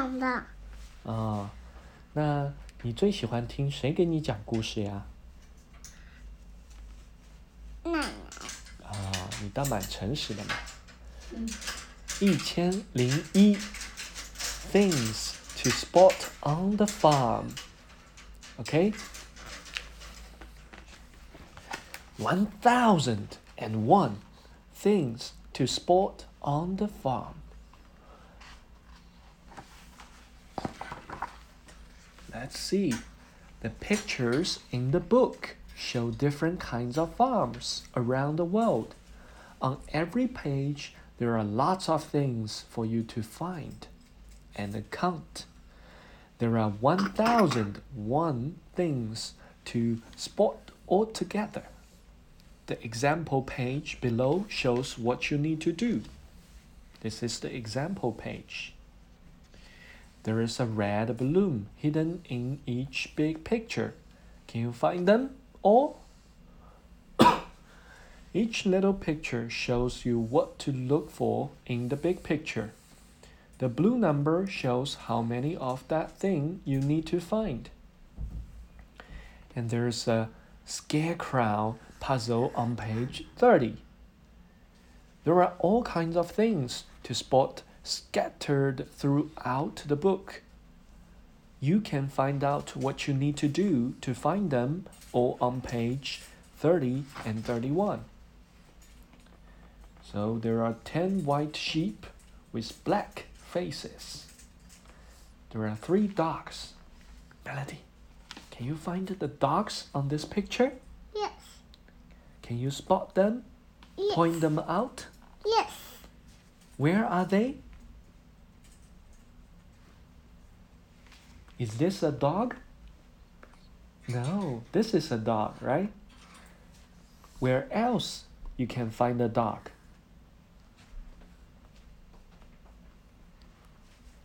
讲的。啊，那你最喜欢听谁给你讲故事呀？奶奶，啊，你倒蛮诚实的嘛。一千零一 things to spot on the farm. Okay. One thousand and one things to spot on the farm. Let's see. The pictures in the book show different kinds of farms around the world. On every page, there are lots of things for you to find and count. There are 1001 things to spot altogether. The example page below shows what you need to do. This is the example page. There is a red balloon hidden in each big picture. Can you find them all? each little picture shows you what to look for in the big picture. The blue number shows how many of that thing you need to find. And there's a scarecrow puzzle on page 30. There are all kinds of things to spot scattered throughout the book. You can find out what you need to do to find them all on page 30 and 31. So there are 10 white sheep with black faces. There are three dogs. Melody, can you find the dogs on this picture? Yes. Can you spot them? Yes. Point them out? Yes. Where are they? Is this a dog? No, this is a dog, right? Where else you can find a dog?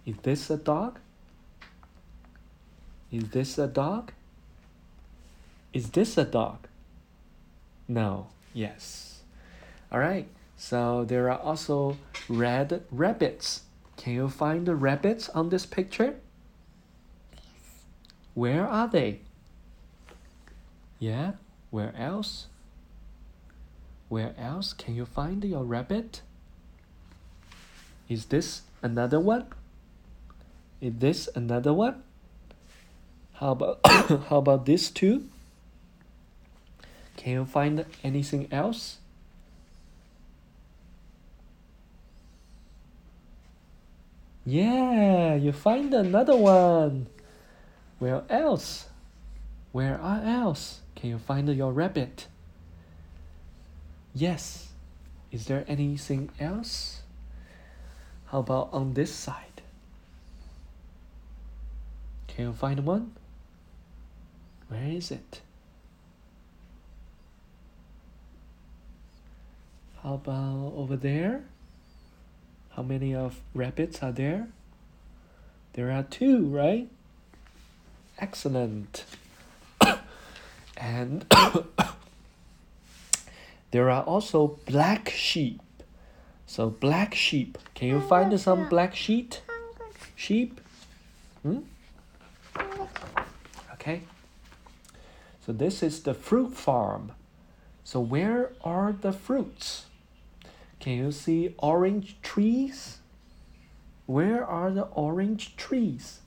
Is this a dog? Is this a dog? Is this a dog? No, yes. All right, so there are also red rabbits. Can you find the rabbits on this picture? Where are they? Yeah, where else? Where else can you find your rabbit? Is this another one? Is this another one? How about how about this two? Can you find anything else? Yeah, you find another one. Where else? Where else? Can you find your rabbit? Yes. Is there anything else? How about on this side? Can you find one? Where is it? How about over there? How many of rabbits are there? There are two, right? Excellent. and there are also black sheep. So black sheep. Can you find some black sheep? Sheep? Hmm? Okay. So this is the fruit farm. So where are the fruits? Can you see orange trees? Where are the orange trees?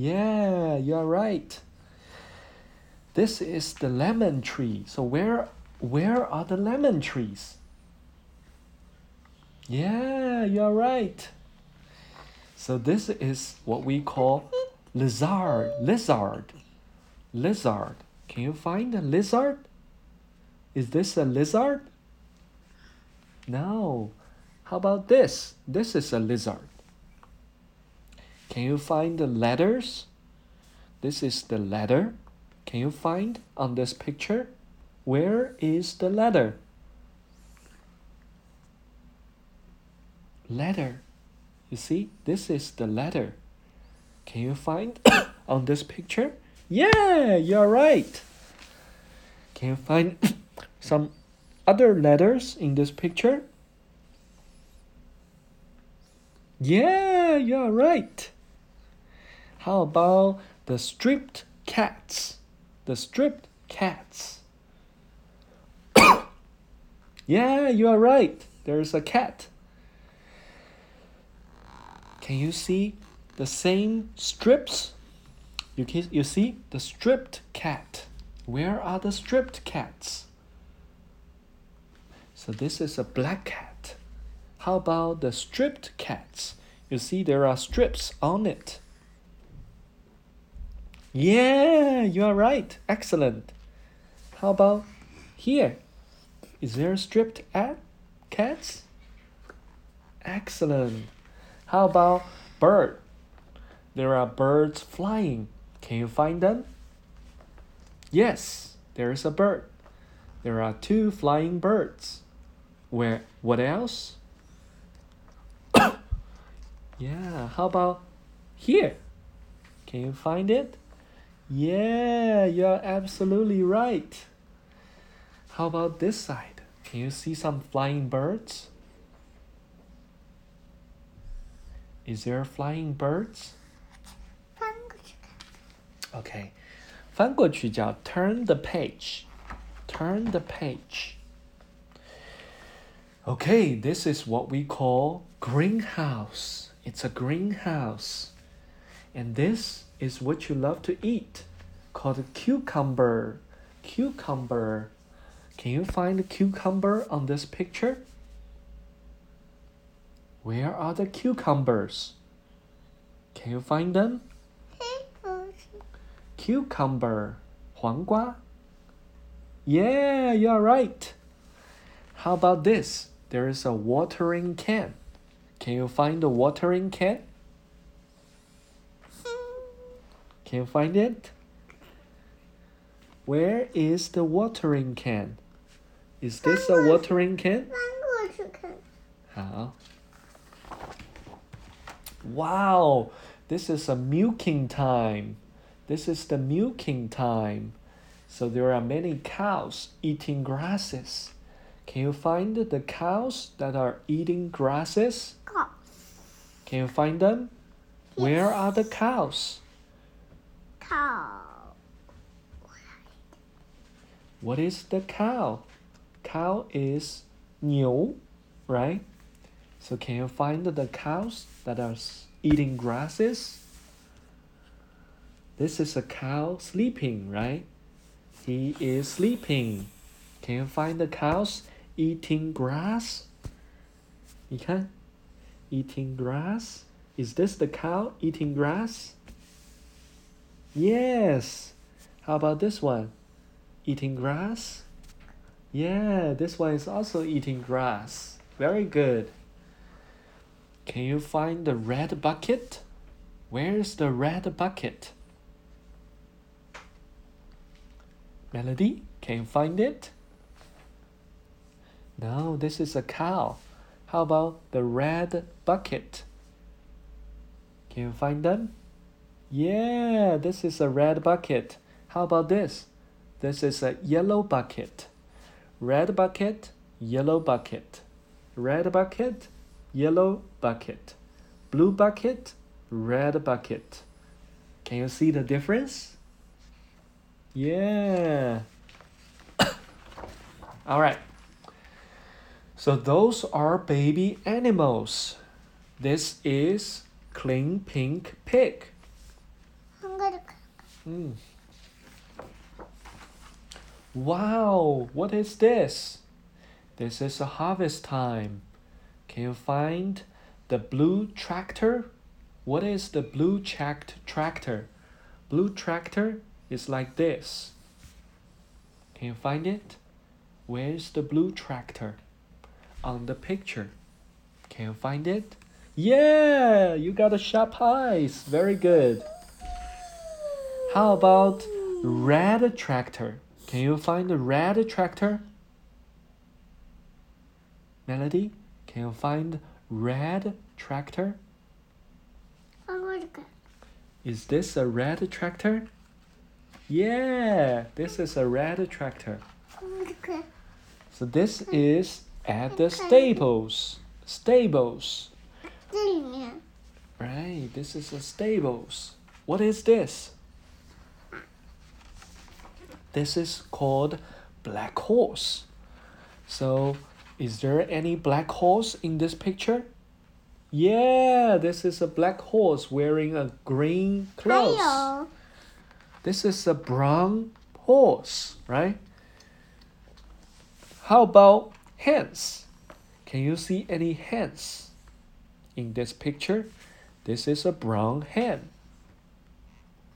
Yeah, you're right. This is the lemon tree. So where where are the lemon trees? Yeah, you're right. So this is what we call lizard, lizard, lizard. Can you find a lizard? Is this a lizard? No. How about this? This is a lizard. Can you find the letters? This is the letter. Can you find on this picture? Where is the letter? Letter. You see, this is the letter. Can you find on this picture? Yeah, you're right. Can you find some other letters in this picture? Yeah, you're right. How about the stripped cats? The stripped cats. yeah, you are right. There's a cat. Can you see the same strips? You can, you see the stripped cat. Where are the stripped cats? So this is a black cat. How about the stripped cats? You see there are strips on it. Yeah, you are right. Excellent. How about here? Is there stripped at cats? Excellent. How about bird? There are birds flying. Can you find them? Yes, there is a bird. There are two flying birds. Where what else? yeah, how about here? Can you find it? Yeah, you're absolutely right. How about this side? Can you see some flying birds? Is there flying birds? 翻过去看。 Okay，翻过去叫 turn the page. Turn the page. Okay, this is what we call greenhouse. It's a greenhouse. And this is what you love to eat, called cucumber. Cucumber. Can you find the cucumber on this picture? Where are the cucumbers? Can you find them? Cucumber. 黄瓜. Yeah, you're right. How about this? There is a watering can. Can you find the watering can? Can you find it? Where is the watering can? Is this a watering can? 翻过去看。好。Wow, this is a milking time. This is the milking time. So there are many cows eating grasses. Can you find the cows that are eating grasses? 告 Can you find them? Where are the cows? 靠 What is the cow? Cow is 牛, right? So can you find the cows that are s- eating grasses? This is a cow sleeping, right? He is sleeping. Can you find the cows eating grass? 你看, eating grass. Is this the cow eating grass? Yes. How about this one? Eating grass? Yeah, this one is also eating grass. Very good. Can you find the red bucket? Where's the red bucket? Melody, can you find it? No, this is a cow. How about the red bucket? Can you find them? Yeah, this is a red bucket. How about this? This is a yellow bucket. Red bucket, yellow bucket. Red bucket, yellow bucket. Blue bucket, red bucket. Can you see the difference? Yeah. All right. So those are baby animals. This is clean pink pig. Mm. Wow, what is this? This is a harvest time. Can you find the blue tractor? What is the blue checked tractor? Blue tractor is like this. Can you find it? Where's the blue tractor? On the picture. Can you find it? Yeah, you got a sharp eyes. Very good. How about red tractor? Can you find the red tractor? Melody, can you find red tractor? Is this a red tractor? Yeah, this is a red tractor. So this is at the stables. Stables. Right, this is a stables. What is this? This is called black horse. So, is there any black horse in this picture? Yeah, this is a black horse wearing a green 还 clothes. 有 This is a brown horse, right? How about hands? Can you see any hands in this picture? This is a brown hand.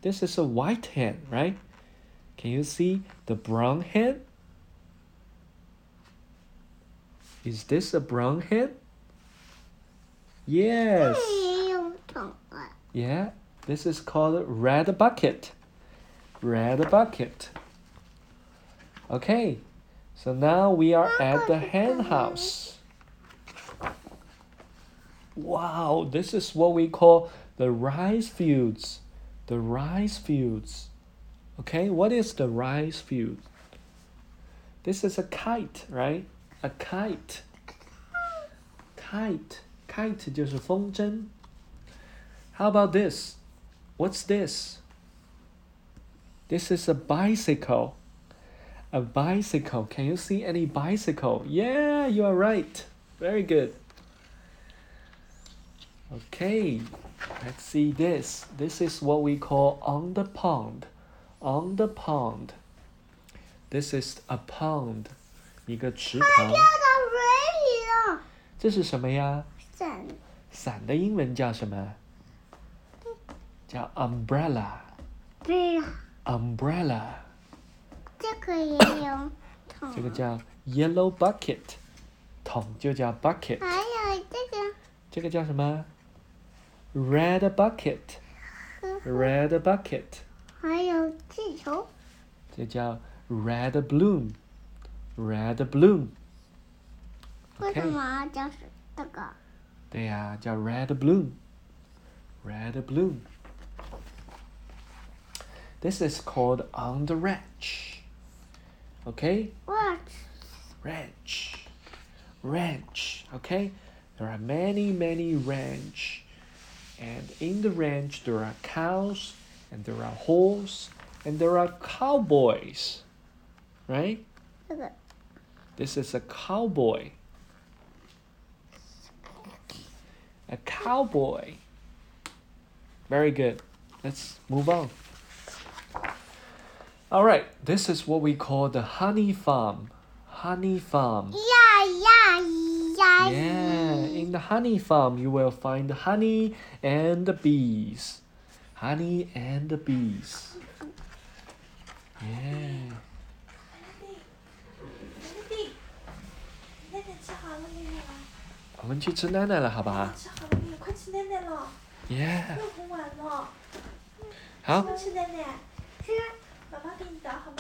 This is a white hand, right? Can you see the brown hen? Is this a brown hen? Yes. Yeah, this is called red bucket. Red bucket. Okay, so now we are at the hen house. Wow, this is what we call the rice fields. The rice fields. Okay, what is the rice field? This is a kite, right? A kite. Kite. Kite 就是风筝。how about this? What's this? This is a bicycle. A bicycle. Can you see any bicycle? Yeah, you are right. Very good. Okay, let's see this. This is what we call on the pond. On the pond. This is a pond. 一个池塘。掉到水里了。这是什么呀？伞，伞的英文叫什么？叫 umbrella。对呀，umbrella，这个也有桶。这个叫 yellow bucket，桶就叫 bucket，还有这个这个叫什么？red bucket，red bucket，还有气球，这叫 red balloon，red balloon。为 OK 什么叫是这个？对呀，叫 red balloon，red balloon。This is called on the ranch. Okay, 我 ranch, ranch. Okay, there are many, many ranch, and in the ranch there are cows, and there are horses, and there are cowboys, right? This is a cowboy. A cowboy. Very good. Let's move on. All right, this is what we call the honey farm. Honey farm. Yeah, yeah, yeah. Yeah, in the honey farm, you will find the honey and the bees. Honey and the Bees. Yeah. 我们去吃奶奶了，好不好？吃好了没有？快吃奶奶了。Yeah。又很晚了。好。吃奶奶。吃，妈妈给你倒好吗？